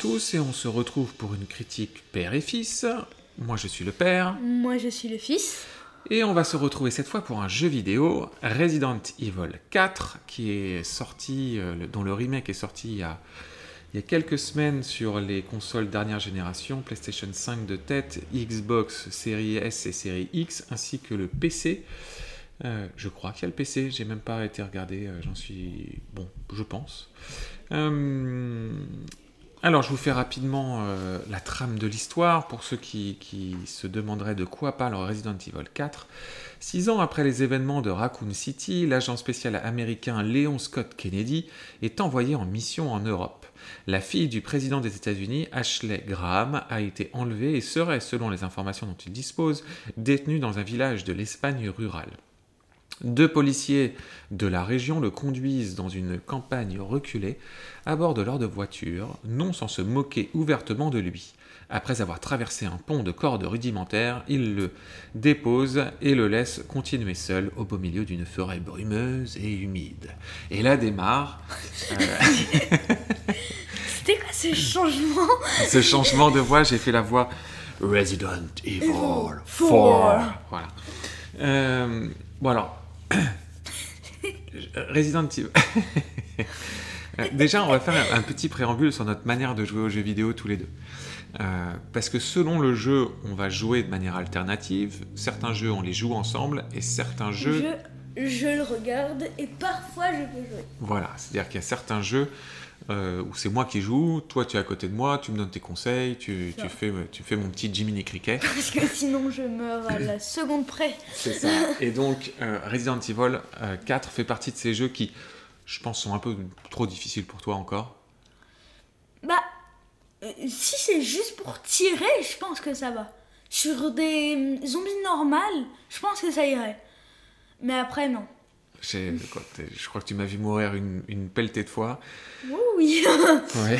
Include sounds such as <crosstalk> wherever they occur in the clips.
tous et on se retrouve pour une critique père et fils. Moi je suis le père Moi, je suis le fils. et on va se retrouver cette fois pour un jeu vidéo Resident Evil 4 qui est sorti, euh, dont le remake est sorti il y, a, il y a quelques semaines sur les consoles dernière génération, PlayStation 5 de tête, Xbox Series S et Series X ainsi que le PC. Euh, je crois qu'il y a le PC, j'ai même pas été regardé, euh, j'en suis bon, je pense. Euh, alors, je vous fais rapidement euh, la trame de l'histoire pour ceux qui, se demanderaient de quoi parle Resident Evil 4. Six ans après les événements de Raccoon City, l'agent spécial américain Léon Scott Kennedy est envoyé en mission en Europe. La fille du président des États-Unis, Ashley Graham, a été enlevée et serait, selon les informations dont il dispose, détenue dans un village de l'Espagne rurale. Deux policiers de la région le conduisent dans une campagne reculée, à bord de leur de voiture, non sans se moquer ouvertement de lui. Après avoir traversé un pont de cordes rudimentaires, ils le déposent et le laissent continuer seul au beau milieu d'une forêt brumeuse et humide. Et là démarre euh, <laughs> C'était quoi ce changement? Ce changement de voix. J'ai fait la voix Resident Evil 4. Four. Voilà. Euh, bon alors, <coughs> Resident Evil. <laughs> Déjà, on va faire un, un petit préambule sur notre manière de jouer aux jeux vidéo tous les deux. Euh, parce que selon le jeu, on va jouer de manière alternative. Certains jeux, on les joue ensemble, et certains jeux, je, je le regarde et parfois je peux jouer. voilà, c'est-à-dire qu'il y a certains jeux euh, où c'est moi qui joue, toi tu es à côté de moi, tu me donnes tes conseils, tu, tu fais, tu fais mon petit Jiminy Cricket. <laughs> Parce que sinon je meurs à la seconde près. C'est ça. Et donc, euh, Resident Evil euh, 4 fait partie de ces jeux qui, je pense, sont un peu trop difficiles pour toi encore. Bah, euh, si c'est juste pour tirer, je pense que ça va. Sur des zombies normales, je pense que ça irait. Mais après, non. Je crois que tu m'as vu mourir une, une pelletée de fois. Oui, oui. <laughs> Ouais,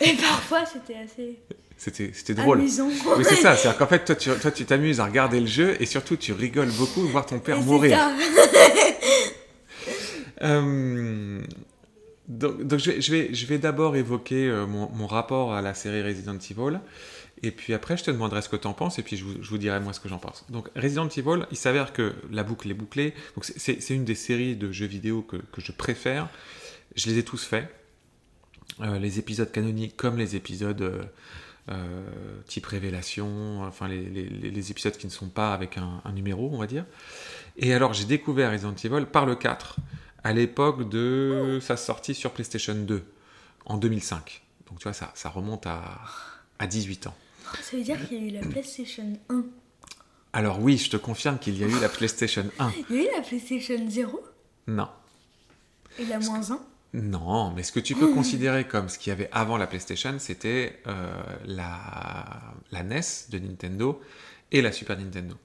Et parfois, c'était assez c'était c'était drôle. amusant. Oui, c'est ça. C'est-à-dire qu'en fait, toi, tu toi, tu t'amuses à regarder le jeu et surtout, tu rigoles beaucoup de voir ton père mourir. Euh, <laughs> donc, donc je vais, je vais, je vais d'abord évoquer euh, mon, mon rapport à la série Resident Evil. Et puis après, je te demanderai ce que tu en penses, et puis je vous, dirai moi ce que j'en pense. Donc, Resident Evil, il s'avère que la boucle est bouclée. Donc, c'est- une des séries de jeux vidéo que, je préfère. Je les ai tous faits. Euh, les épisodes canoniques comme les épisodes euh, euh, type révélation, enfin les, épisodes qui ne sont pas avec un, un numéro, on va dire. Et alors, j'ai découvert Resident Evil par le 4, à l'époque de sa sortie sur PlayStation 2, en 2005. Donc, tu vois, ça, ça remonte à, à 18 ans. Ça veut dire qu'il y a eu la PlayStation 1. Alors oui, je te confirme qu'il y a eu la PlayStation 1. <laughs> Il y a eu la PlayStation 0 Non. et la moins 1. Non, mais ce que tu peux considérer comme ce qu'il y avait avant la PlayStation, c'était euh, la, la NES de Nintendo et la Super Nintendo.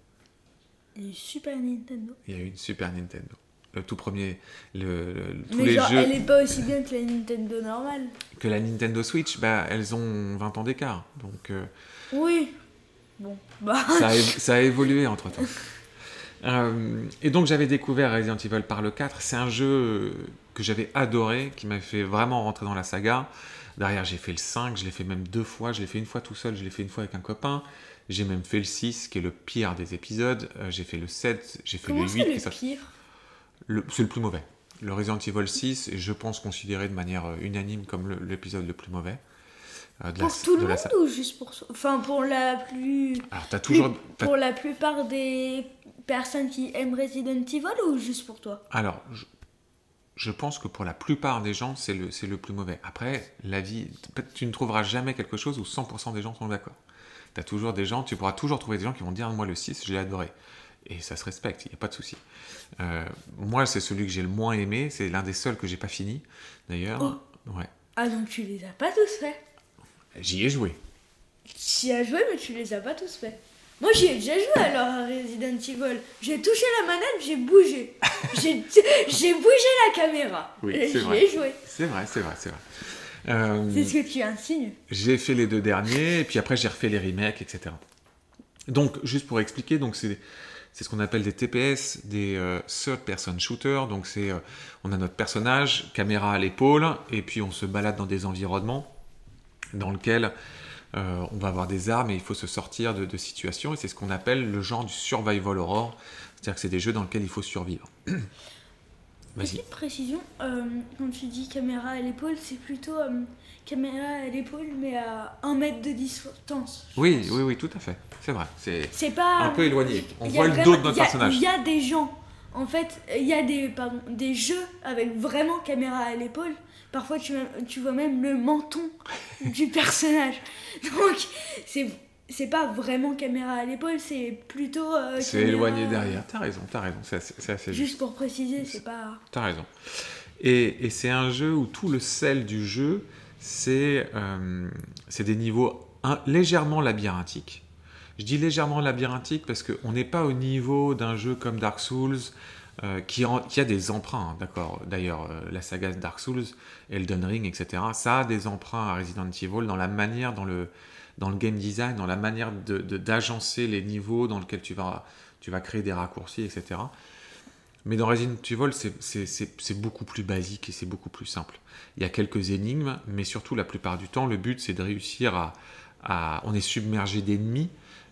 Il y a eu Super Nintendo. Il y a eu une Super Nintendo. Le tout premier, le, le- tous Mais les genre, jeux elle est pas aussi bien que la Nintendo normale. que la Nintendo Switch, bah, elles ont 20 ans d'écart. Donc euh, Oui. Bon, bah. ça, a, <laughs> ça a évolué entre temps. et donc j'avais découvert Resident Evil par le 4. C'est un jeu que j'avais adoré, qui m'a fait vraiment rentrer dans la saga. Derrière, j'ai fait le 5, je l'ai fait même deux fois. Je l'ai fait une fois tout seul, je l'ai fait une fois avec un copain. J'ai même fait le 6, qui est le pire des épisodes. Euh, j'ai fait le 7, j'ai fait Comment le c'est 8. qui le sorti- pire? C'est le plus mauvais. Le Resident Evil 6 est, je pense, considéré de manière euh, unanime comme l'épisode le, plus mauvais. euh, de la- Pour tout de le la monde sa- ou juste pour Enfin, pour la plus. Alors, t'as toujours. plus- t'as- Pour la plupart des personnes qui aiment Resident Evil ou juste pour toi? Alors, je, je pense que pour la plupart des gens, c'est le, c'est le plus mauvais. Après, la vie, tu ne trouveras jamais quelque chose où 100% des gens sont d'accord. Tu as toujours des gens, tu pourras toujours trouver des gens qui vont dire Moi, le 6, je l'ai adoré. Et ça se respecte, il n'y a pas de souci. Euh, moi, c'est celui que j'ai le moins aimé. C'est l'un des seuls que j'ai pas fini, d'ailleurs. Ouais. Ah, donc tu les as pas tous faits J'y ai joué. Tu y as joué, mais tu les as pas tous faits. Moi, j'y ai déjà joué alors à Resident Evil. J'ai touché la manette, j'ai bougé. <laughs> J'ai j'ai bougé la caméra. Oui, Et j'y vrai. ai joué. C'est vrai, c'est vrai, c'est vrai. Euh, C'est ce que tu insinues. J'ai fait les deux derniers, et puis après j'ai refait les remakes, etc. Donc, juste pour expliquer, donc c'est c'est ce qu'on appelle des TPS, des euh, third person shooters. Donc euh, on a notre personnage, caméra à l'épaule, et puis on se balade dans des environnements dans lequel euh, on va avoir des armes et il faut se sortir de situations. Et c'est ce qu'on appelle le genre du survival horror. C'est-à-dire que c'est des jeux dans lesquels il faut survivre. <clears throat> Petite précision, euh, quand tu dis caméra à l'épaule, c'est plutôt euh, caméra à l'épaule, mais à un mètre de distance. Oui, pense. oui, oui, tout à fait. C'est vrai. C'est pas. un peu éloigné. On voit le dos de notre personnage. Il y a des gens. En fait, il y a des, pardon, des jeux avec vraiment caméra à l'épaule. Parfois, tu, tu vois même le menton <laughs> du personnage. Donc, c'est. C'est pas vraiment caméra à l'épaule, c'est plutôt. euh, C'est caméra- éloigné derrière. T'as raison, t'as raison. C'est assez, c'est assez juste. Juste pour préciser, c'est pas. T'as raison. Et, et c'est un jeu où tout le sel du jeu, c'est euh, c'est des niveaux un- légèrement labyrinthiques. Je dis légèrement labyrinthiques parce qu'on n'est pas au niveau d'un jeu comme Dark Souls, euh, qui, en- qui a des emprunts, hein, d'accord. D'ailleurs, euh, la saga Dark Souls, Elden Ring, etc., ça a des emprunts à Resident Evil dans la manière, dans le, dans le game design, dans la manière de- de- d'agencer les niveaux dans lesquels tu vas, tu vas créer des raccourcis, etc. Mais dans Resident Evil, c'est- beaucoup plus basique et c'est beaucoup plus simple. Il y a quelques énigmes, mais surtout la plupart du temps, le but c'est de réussir à, à- On est submergé d'ennemis,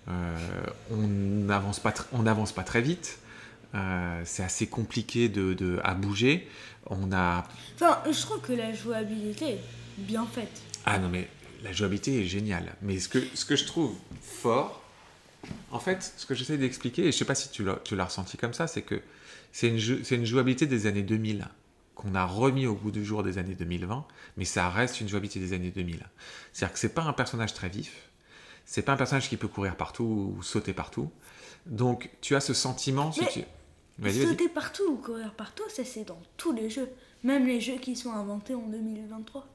euh, on n'avance pas, pas très vite, euh, c'est assez compliqué de, de- à bouger. On a. Enfin, je trouve que la jouabilité est bien faite. Ah non, mais la jouabilité est géniale. Mais ce que, ce que je trouve fort, en fait, ce que j'essaie d'expliquer, et je sais pas si tu l'as, tu l'as ressenti comme ça, c'est que c'est une, une jouabilité des années 2000 qu'on a remis au bout du jour des années 2020, mais ça reste une jouabilité des années 2000. C'est-à-dire que c'est pas un personnage très vif, c'est pas un personnage qui peut courir partout ou sauter partout. Donc tu as ce sentiment, si tu... Sauter partout ou courir partout, ça c'est dans tous les jeux. Même les jeux qui sont inventés en 2023.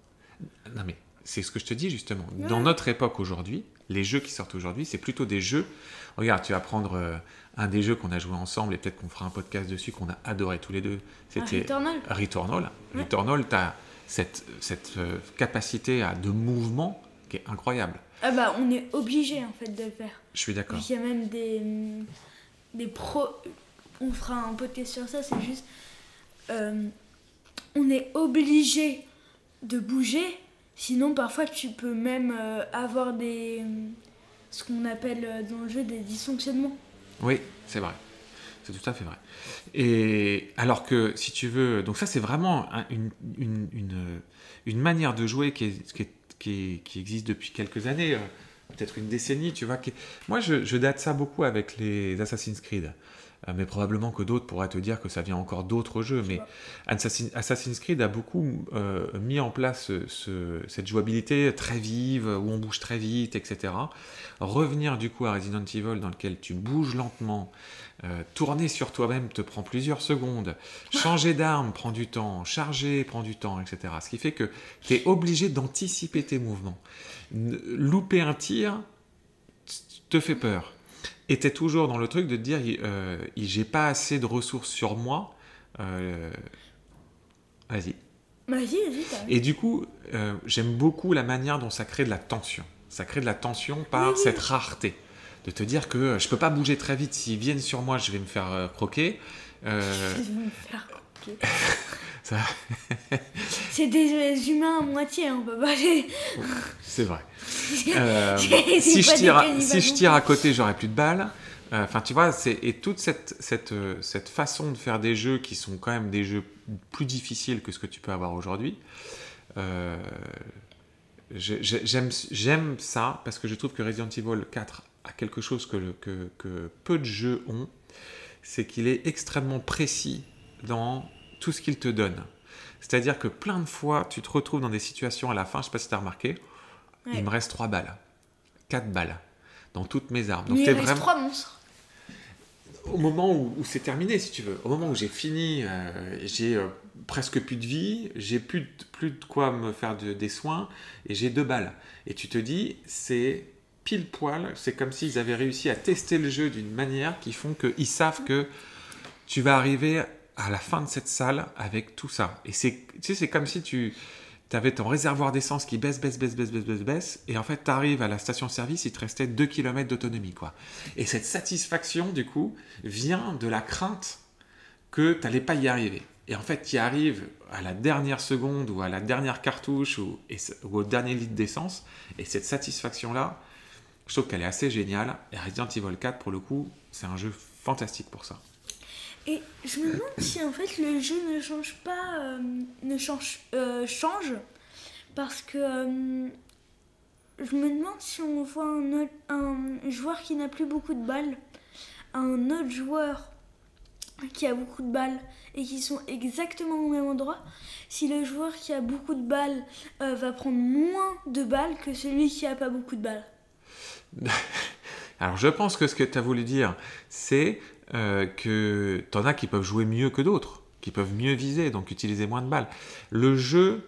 Non mais c'est ce que je te dis justement. Ouais. Dans notre époque aujourd'hui, les jeux qui sortent aujourd'hui, c'est plutôt des jeux. Regarde, tu vas prendre euh, un des jeux qu'on a joué ensemble et peut-être qu'on fera un podcast dessus qu'on a adoré tous les deux. Ah, C'était Returnal. Returnal. Ouais. Returnal, tu as cette, cette euh, capacité à, de mouvement qui est incroyable. Ah bah on est obligé en fait de le faire. Je suis d'accord. Il y a même des, hum, des pros. On fera un podcast sur ça, c'est juste. euh, on est obligé de bouger, sinon parfois tu peux même euh, avoir des. hum, ce qu'on appelle euh, dans le jeu des dysfonctionnements. Oui, c'est vrai. C'est tout à fait vrai. Et alors que, si tu veux, donc ça c'est vraiment un- une, une, une, une manière de jouer qui, est, qui, est- qui, existe depuis quelques années, euh, peut-être une décennie, tu vois. Moi, je date ça beaucoup avec les Assassin's Creed. Euh, mais probablement que d'autres pourraient te dire que ça vient encore d'autres jeux. Mais Assassin's Creed a beaucoup euh, mis en place ce- ce- cette jouabilité très vive, où on bouge très vite, etc. Revenir du coup à Resident Evil dans lequel tu bouges lentement, euh, tourner sur toi-même te prend plusieurs secondes, changer d'arme prend du temps, charger prend du temps, etc. Ce qui fait que tu es obligé d'anticiper tes mouvements. Louper un tir te fait peur. Es toujours dans le truc de dire euh, j'ai pas assez de ressources sur moi. euh, Vas-y. Vas-y, vas-y, t'as Et du coup, euh, j'aime beaucoup la manière dont ça crée de la tension. Ça crée de la tension par Oui, oui. cette rareté. De te dire que je peux pas bouger très vite. S'ils viennent sur moi, je vais me faire croquer. <laughs> Je vais me faire croquer. <laughs> ça, <laughs> C'est des humains à moitié, on peut pas les. c'est vrai. <laughs> Euh, <laughs> si, je tire, si je non tire à côté, j'aurai plus de balles. Euh, Enfin, tu vois, et toute cette, cette, euh, cette façon de faire des jeux qui sont quand même des jeux plus difficiles que ce que tu peux avoir aujourd'hui. euh, J'aime j'aime ça parce que je trouve que Resident Evil 4 a quelque chose que, le- que, que peu de jeux ont, c'est qu'il est extrêmement précis dans tout ce qu'il te donne. C'est-à-dire que plein de fois, tu te retrouves dans des situations à la fin, je sais pas si tu as remarqué, Ouais. il me reste 3 balles, 4 balles dans toutes mes armes. Donc Mais il reste vraiment trois monstres. au moment où, où c'est terminé, si tu veux, au moment où j'ai fini, euh, j'ai euh, presque plus de vie, j'ai plus de, plus de quoi me faire de- des soins, et j'ai deux balles. Et tu te dis, c'est pile poil, c'est comme s'ils avaient réussi à tester le jeu d'une manière qui font qu'ils savent que tu vas arriver à la fin de cette salle avec tout ça. Et c'est, tu sais, c'est comme si tu avais ton réservoir d'essence qui baisse, baisse, baisse, baisse, baisse, baisse, baisse, et en fait, tu arrives à la station-service, il te restait 2 km d'autonomie, quoi. Et cette satisfaction, du coup, vient de la crainte que tu n'allais pas y arriver. Et en fait, tu arrives à la dernière seconde ou à la dernière cartouche ou, ou au dernier litre d'essence. Et cette satisfaction-là, je trouve qu'elle est assez géniale. Et Resident Evil 4, pour le coup, c'est un jeu fantastique pour ça. Et je me demande si en fait le jeu ne change pas, euh, ne change, euh, change parce que euh, je me demande si on voit un, autre- un joueur qui n'a plus beaucoup de balles, un autre joueur qui a beaucoup de balles et qui sont exactement au même endroit, si le joueur qui a beaucoup de balles va prendre moins de balles que celui qui a pas beaucoup de balles. <laughs> Alors, je pense que ce que tu as voulu dire, c'est euh, que t'en as qui peuvent jouer mieux que d'autres, qui peuvent mieux viser, donc utiliser moins de balles. Le jeu,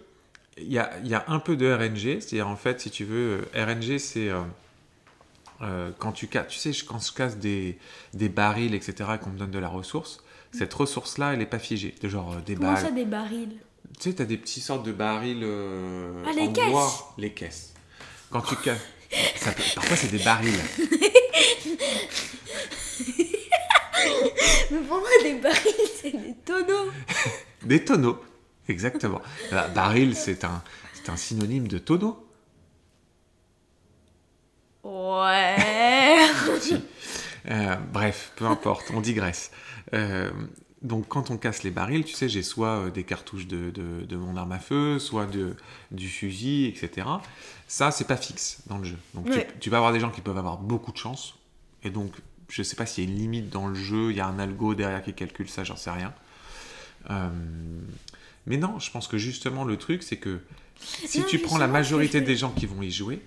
il y a, il y a un peu de RNG, c'est-à-dire en fait, si tu veux, euh, RNG, c'est euh, euh, quand tu casses, tu sais, quand je casse des, des barils, etc., et qu'on me donne de la ressource, cette ressource-là, elle n'est pas figée. De genre des Comment balles. ça des barils? Tu sais, tu as des petites sortes de barils Ah, les en caisses. bois. Les caisses. Quand tu casses. <laughs> ça peut- Parfois, c'est des barils. <laughs> Mais pour moi des barils c'est des tonneaux. <laughs> Des tonneaux. Exactement. Euh, baril, c'est un, c'est un synonyme de tonneau. Ouais. <laughs> Euh, bref, peu importe, on digresse. Euh, donc, quand on casse les barils, tu sais, j'ai soit euh, des cartouches de, de- de mon arme à feu, soit de, du fusil, etc. Ça, c'est pas fixe dans le jeu. Donc, tu- tu, vas avoir des gens qui peuvent avoir beaucoup de chance. Et donc, je sais pas s'il y a une limite dans le jeu, il y a un algo derrière qui calcule ça, j'en sais rien. Euh, mais non, je pense que justement, le truc, c'est que si Non, tu prends la majorité des gens qui vont y jouer,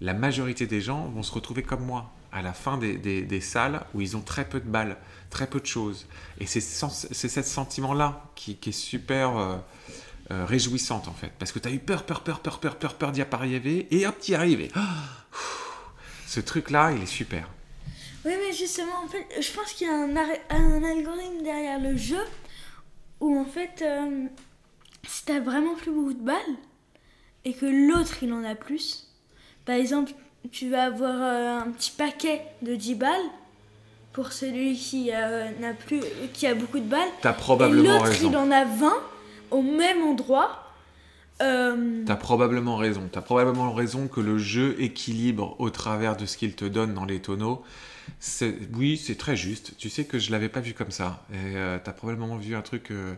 la majorité des gens vont se retrouver comme moi, à la fin des, des- des salles où ils ont très peu de balles, très peu de choses. Et c'est ce sentiment-là qui, qui est super euh, euh, réjouissante en fait. Parce que tu as eu peur, peur, peur, peur, peur, peur, peur d'y arriver, et hop, tu y arrives. et, ah, ce truc-là, il est super. Oui, mais justement, en fait, je pense qu'il y a un, algorithme derrière le jeu où, en fait, euh, si t'as vraiment plus beaucoup de balles et que l'autre il en a plus, par exemple, tu vas avoir euh, un petit paquet de 10 balles pour celui qui euh, n'a plus, qui a beaucoup de balles, Tu as et probablement l'autre il en a 20 au même endroit. Euh, T'as probablement raison. T'as probablement raison que le jeu équilibre au travers de ce qu'il te donne dans les tonneaux. Oui, c'est très juste. Tu sais que je l'avais pas vu comme ça. Et euh, t'as probablement vu un truc euh,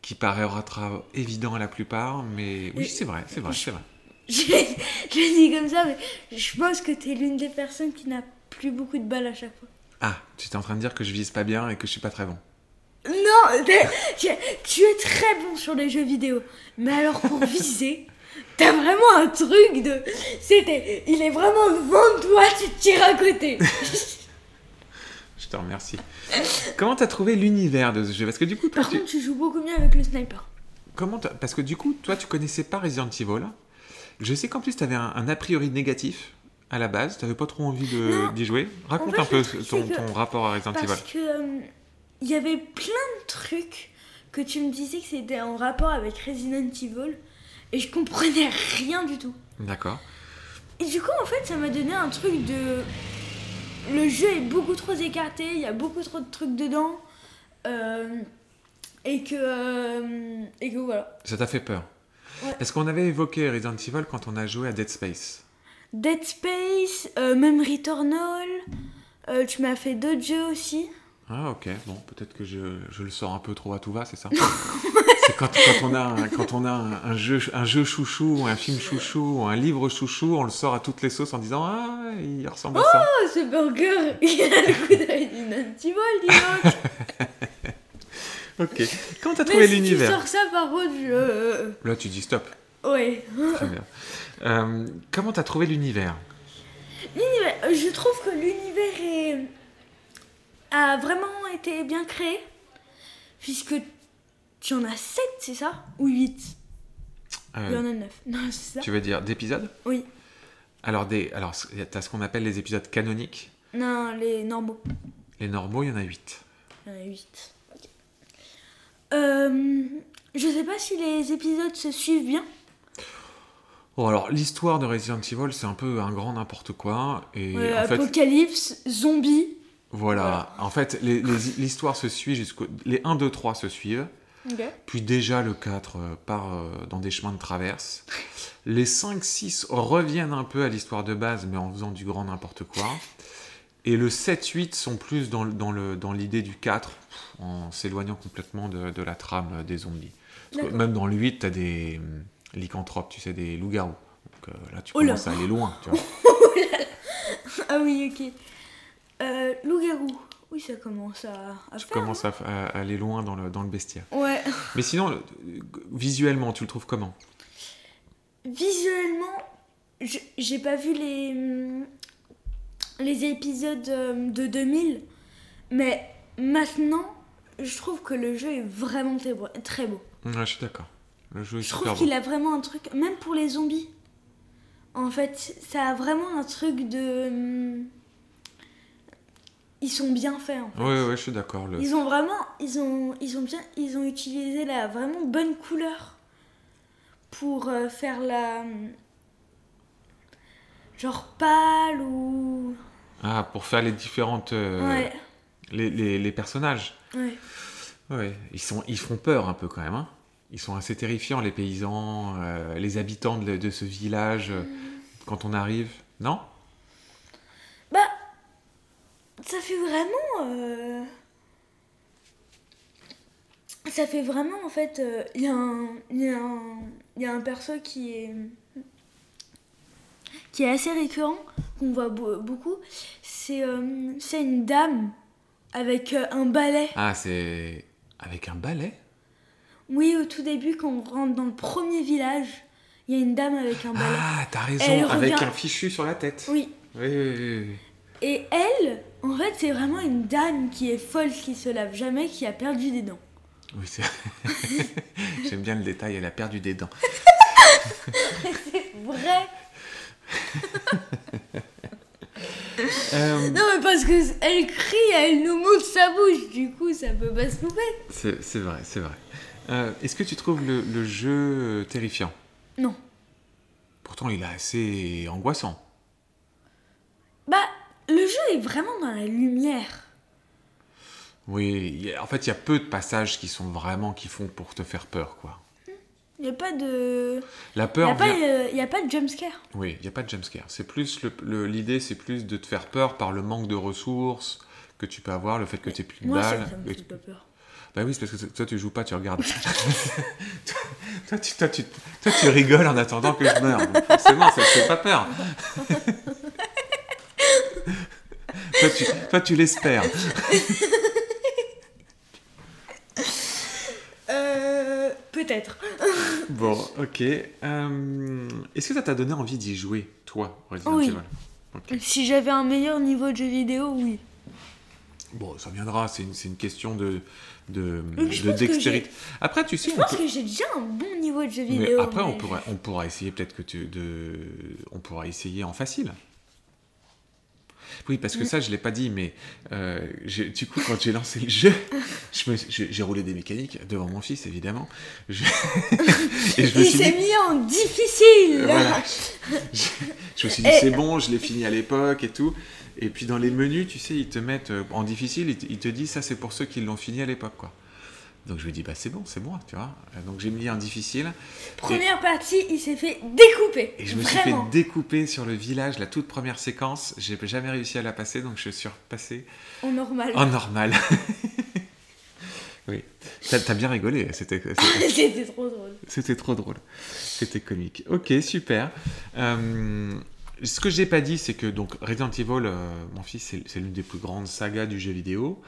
qui paraîtra évident à la plupart, mais oui, c'est vrai, c'est vrai, c'est vrai. je, <laughs> dis comme ça, mais je pense que t'es l'une des personnes qui n'a plus beaucoup de balles à chaque fois. Ah, tu es en train de dire que je vise pas bien et que je suis pas très bon. Non, tu, es très bon sur les jeux vidéo. Mais alors pour <laughs> viser, t'as vraiment un truc de... C'était... Il est vraiment devant toi, tu te tires à côté. <laughs> Je te remercie. Comment t'as trouvé l'univers de ce jeu? Parce que du coup, toi, Par tu... contre, tu joues beaucoup mieux avec le sniper. Comment Parce que du coup, toi, tu connaissais pas Resident Evil. Je sais qu'en plus, tu avais un, un a priori négatif à la base. Tu pas trop envie d'y jouer. Raconte fait, un peu ton, ton rapport à Resident Evil. Parce que... euh, Il y avait plein de trucs que tu me disais que c'était en rapport avec Resident Evil. Et je comprenais rien du tout. D'accord. Et du coup, en fait, ça m'a donné un truc de. Le jeu est beaucoup trop écarté, il y a beaucoup trop de trucs dedans. euh, et que. euh, et que voilà. Ça t'a fait peur. Ouais. Parce qu'on avait évoqué Resident Evil quand on a joué à Dead Space? Dead Space, euh, même Returnal. euh, tu m'as fait d'autres jeux aussi. Ah ok, bon, peut-être que je, je le sors un peu trop à tout va, c'est ça? <laughs> C'est quand, quand on a, un, quand on a un, un jeu, un jeu chouchou, ou un film chouchou, ou un livre chouchou, on le sort à toutes les sauces en disant Ah, il ressemble à ça. Oh, ce burger <laughs> Il a le coup de Resident Evil, dis donc <laughs> Ok. Comment t'as trouvé si tu l'univers? sors ça par contre, je. Là, tu dis stop. Ouais. Très bien. Euh, comment t'as trouvé l'univers? L'univers, je trouve que l'univers est... a vraiment été bien créé. Puisque tu en as 7, c'est ça? Ou 8 Il y Euh, en a 9. <laughs> Non, c'est ça Tu veux dire d'épisodes? Oui. Alors, des, alors t'as ce qu'on appelle les épisodes canoniques? Non, les normaux. Les normaux, il y en a 8. Il y en a 8. Euh, je sais pas si les épisodes se suivent bien. Bon, alors, l'histoire de Resident Evil, c'est un peu un grand n'importe quoi. Et Euh, en fait, Apocalypse, zombie. Voilà. En fait, l'histoire se suit jusqu'au. Les 1, 2, 3 se suivent. Ok. Puis déjà le 4 euh, part euh, dans des chemins de traverse. Les 5, 6 reviennent un peu à l'histoire de base, mais en faisant du grand n'importe quoi. Et le 7, 8 sont plus dans, dans le- dans l'idée du 4, en s'éloignant complètement de, de la trame euh, des zombies. Parce que même dans le 8, tu as des hum, lycanthropes, tu sais, des loups-garous. Donc euh, là, tu Oh là. commences à aller loin, tu vois. <laughs> Ah oui, ok. Euh, loup-garou. Oui, ça commence à, à tu faire. commences à, à aller loin dans le, dans le bestiaire. hein. Ouais. Mais sinon, le- visuellement, tu le trouves comment? Visuellement, je- j'ai pas vu les, hum, les épisodes euh, de 2000, mais maintenant, je trouve que le jeu est vraiment très beau. Très beau. Ouais, je suis d'accord. Le jeu est Je super trouve qu'il a vraiment un truc, même pour les zombies. En fait, ça a vraiment un truc de. Ils sont bien faits. en fait. Ouais, ouais, je suis d'accord. Le... Ils ont vraiment, ils ont, ils ont bien, ils ont utilisé la vraiment bonne couleur pour euh, faire la hum, genre pâle ou Ah, pour faire les différentes. euh, ouais, les, les, les personnages. ouais. Ouais, ils, sont, ils font peur un peu quand même. hein. Ils sont assez terrifiants, les paysans, euh, les habitants de, de ce village, euh, quand on arrive. Non Bah, ça fait vraiment. euh, Ça fait vraiment en fait. euh, Il y, a un- il y, y a un perso qui est. qui est assez récurrent, qu'on voit beau- beaucoup. C'est euh, c'est une dame avec euh, un balai. Ah, c'est. Avec un balai? Oui, au tout début, quand on rentre dans le premier village, il y a une dame avec un balai. Ah, t'as raison, Elle avec revient- un fichu sur la tête. Oui. Oui, oui, oui, oui. Et elle, en fait, c'est vraiment une dame qui est folle, qui se lave jamais, qui a perdu des dents. Oui, c'est- <laughs> J'aime bien le détail, elle a perdu des dents. Vrai <laughs> Euh, Non, mais parce que elle crie, elle nous montre sa bouche, du coup, ça peut pas se louper. c'est c'est vrai, c'est vrai. Euh, Est-ce que tu trouves le, le jeu terrifiant? Non. Pourtant, il est assez angoissant. Bah, le jeu est vraiment dans la lumière. Oui, il en fait, il y a peu de passages qui sont vraiment qui font pour te faire peur, quoi. Il n'y a pas de. La Il peur n'y a, vient- a pas de jumpscare. Oui, il n'y a pas de jumpscare. C'est plus l'idée, c'est plus de te faire peur par le manque de ressources que tu peux avoir, le fait que tu n'aies plus de Moi, balles. ça me Et fait tu- pas peur. Bah oui, c'est parce que toi tu joues pas, tu regardes. <laughs> toi, tu, toi, tu, toi, tu rigoles en attendant que je meure. Forcément, ça te fait pas peur. <laughs> toi, tu, toi, tu l'espères. <laughs> Euh. Peut-être. <laughs> Bon, ok. Euh, Est-ce que ça t'a donné envie d'y jouer, toi, Resident Oui. Evil? Ok. Si j'avais un meilleur niveau de jeu vidéo, oui. Bon, ça viendra, c'est une, une question de, de, dextérité. Après, tu sais, Je pense peut- que j'ai déjà un bon niveau de jeu Mais vidéo. après, on mais- pourrait, on pourra essayer peut-être que tu, de, on pourra essayer en facile. Oui, parce que ça, je l'ai pas dit, mais euh, du coup, quand j'ai lancé le jeu, j'ai roulé des mécaniques devant mon fils, évidemment. Je- <laughs> et je me Il s'est dit, mis en difficile. voilà. je, je me suis dit, Et- c'est bon, je l'ai fini à l'époque et tout. Et puis dans les menus, tu sais, ils te mettent euh, en difficile, ils te, ils te disent, ça, c'est pour ceux qui l'ont fini à l'époque, quoi. Donc je lui dis, bah c'est bon, c'est moi, tu vois. Donc j'ai mis en difficile. Première partie, il s'est fait découper. Et je me suis fait découper sur le village, la toute première séquence. J'ai jamais réussi à la passer, donc je suis repassé En normal. en normal. <laughs> oui. T'as t'as bien rigolé, c'était c'était- <laughs> C'était trop drôle. c'était trop drôle. C'était comique. Ok, super. Euh, ce que j'ai pas dit, c'est que donc Resident Evil, euh, mon fils, c'est l'une des plus grandes sagas du jeu vidéo.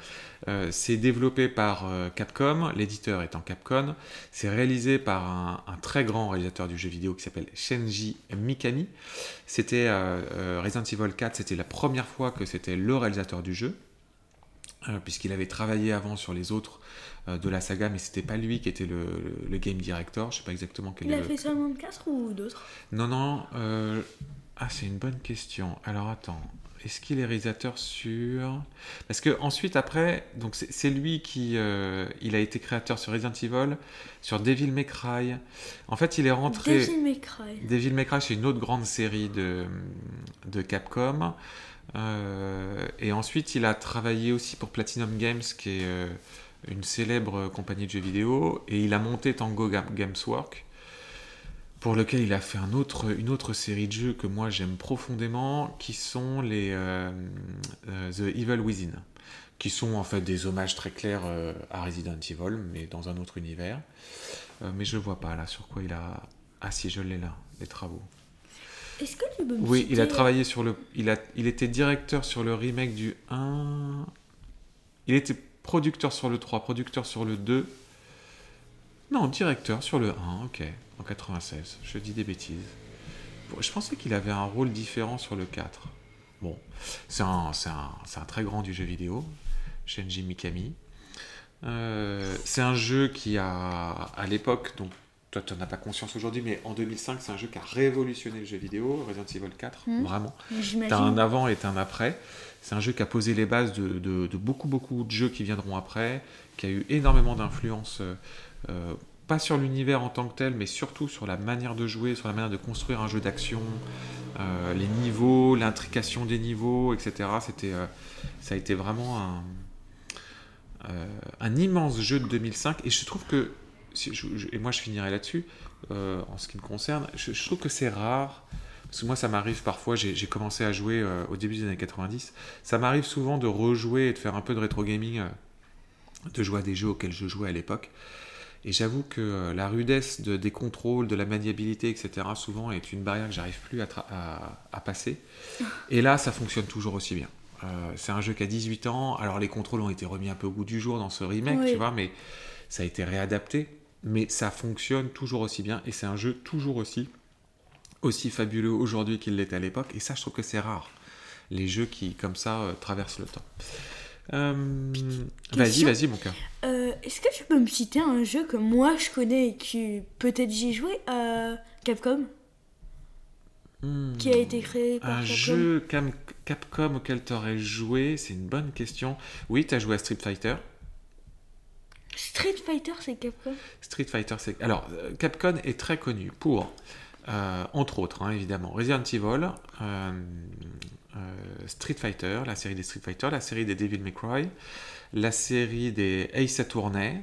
Euh, c'est développé par euh, Capcom, l'éditeur étant Capcom. C'est réalisé par un, un très grand réalisateur du jeu vidéo qui s'appelle Shinji Mikami. C'était Resident Evil 4, c'était la première fois que c'était le réalisateur du jeu. Puisqu'il avait travaillé avant sur les autres de la saga, mais c'était pas lui qui était le, le- le game director. Je sais pas exactement quel Il a le- fait seulement 4 ou d'autres? Non, non. Ah, c'est une bonne question. Alors attends, est-ce qu'il est réalisateur sur Parce que ensuite, après, donc c'est lui qui, euh, il a été créateur sur Resident Evil, sur Devil May Cry. En fait, il est rentré. Devil May Cry. Devil May Cry, c'est une autre grande série de, de Capcom. Euh, et ensuite, il a travaillé aussi pour Platinum Games, qui est euh, une célèbre compagnie de jeux vidéo, et il a monté Tango Games Work, pour lequel il a fait un autre, une autre série de jeux que moi j'aime profondément, qui sont les euh, euh, The Evil Within, qui sont en fait des hommages très clairs euh, à Resident Evil, mais dans un autre univers. mais je vois pas là sur quoi il a. Ah si, je l'ai là, les travaux. Est-ce que tu peux me Oui, il a travaillé sur le. Il, a, il était directeur sur le remake du 1. Il était producteur sur le 3, producteur sur le 2. Non, directeur sur le 1, ok, en 96. Je dis des bêtises. Je pensais qu'il avait un rôle différent sur le 4. Bon, c'est un, un, un très grand du jeu vidéo, Shinji Mikami. Euh, c'est un jeu qui a, à l'époque, donc toi tu n'en as pas conscience aujourd'hui, mais en 2005, c'est un jeu qui a révolutionné le jeu vidéo, Resident Evil 4, Mhm. vraiment. T'as un avant et un après. C'est un jeu qui a posé les bases de, de- de beaucoup, beaucoup de jeux qui viendront après, qui a eu énormément d'influence, euh, euh, pas sur l'univers en tant que tel, mais surtout sur la manière de jouer, sur la manière de construire un jeu d'action, euh, les niveaux, l'intrication des niveaux, etc. C'était, euh, ça a été vraiment un, euh, immense jeu de 2005. Et je trouve que, si je- et moi je finirai là-dessus, en ce qui me concerne, je, je trouve que c'est rare. Parce que moi, ça m'arrive parfois, j'ai commencé à jouer au début des années 90. Ça m'arrive souvent de rejouer et de faire un peu de rétro gaming, de jouer à des jeux auxquels je jouais à l'époque. Et j'avoue que euh, la rudesse de, des contrôles, de la maniabilité, etc., souvent est une barrière que j'arrive plus à, tra- à- à passer. Et là, ça fonctionne toujours aussi bien. Euh, c'est un jeu qui a 18 ans. Alors, les contrôles ont été remis un peu au goût du jour dans ce remake, Oui. tu vois, mais ça a été réadapté. Mais ça fonctionne toujours aussi bien. Et c'est un jeu toujours aussi, aussi fabuleux aujourd'hui qu'il l'était à l'époque. Et ça, je trouve que c'est rare. Les jeux qui, comme ça, euh, traversent le temps. Euh, vas-y, vas-y, mon cœur. Euh, Est-ce que tu peux me citer un jeu que moi je connais et que peut-être j'y ai joué à Capcom qui a été créé par Un Capcom jeu Cam- Capcom auquel tu aurais joué, c'est une bonne question. Oui, tu as joué à Street Fighter. Street Fighter, c'est Capcom Street Fighter, c'est. Alors, euh, Capcom est très connu pour, euh, entre autres, hein, évidemment, Resident Evil, euh, euh, Street Fighter, la série des Street Fighter, la série des Devil May Cry, la série des Ace Attorney.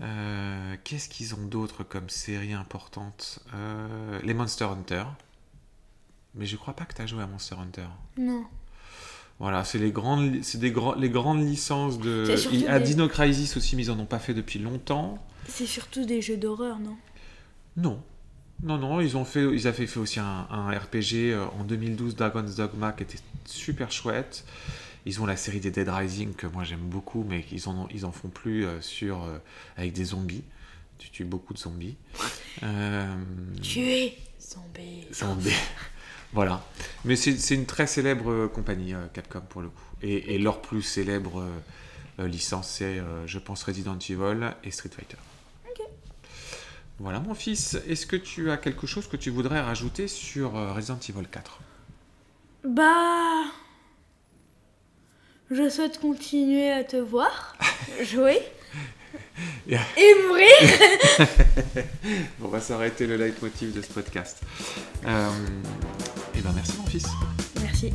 Euh, Qu'est-ce qu'ils ont d'autre comme série importante? Euh, Les Monster Hunter. Mais je crois pas que tu as joué à Monster Hunter. Non. Voilà, c'est les grandes, des grands, les grandes licences de. Il- à des- Dino Crisis aussi, mais ils en ont pas fait depuis longtemps. C'est surtout des jeux d'horreur, non? Non, non, non, ils ont fait, ils avaient fait aussi un, un RPG euh, en 2012, Dragon's Dogma, qui était super chouette. Ils ont la série des Dead Rising que moi j'aime beaucoup, mais ils en, ont- ils en font plus euh, sur euh, avec des zombies. Tu tues beaucoup de zombies. <laughs> Euh, Tuer Zombie. Zombie. <laughs> voilà. Mais c'est une très célèbre compagnie, Capcom, pour le coup. Et, et leur plus célèbre licence, c'est, je pense, Resident Evil et Street Fighter. Voilà, mon fils. Est-ce que tu as quelque chose que tu voudrais rajouter sur Resident Evil 4 Bah. Je souhaite continuer à te voir <laughs> jouer et mourir. <laughs> On va s'arrêter le leitmotiv de ce podcast. Euh, et ben merci, mon fils. Merci.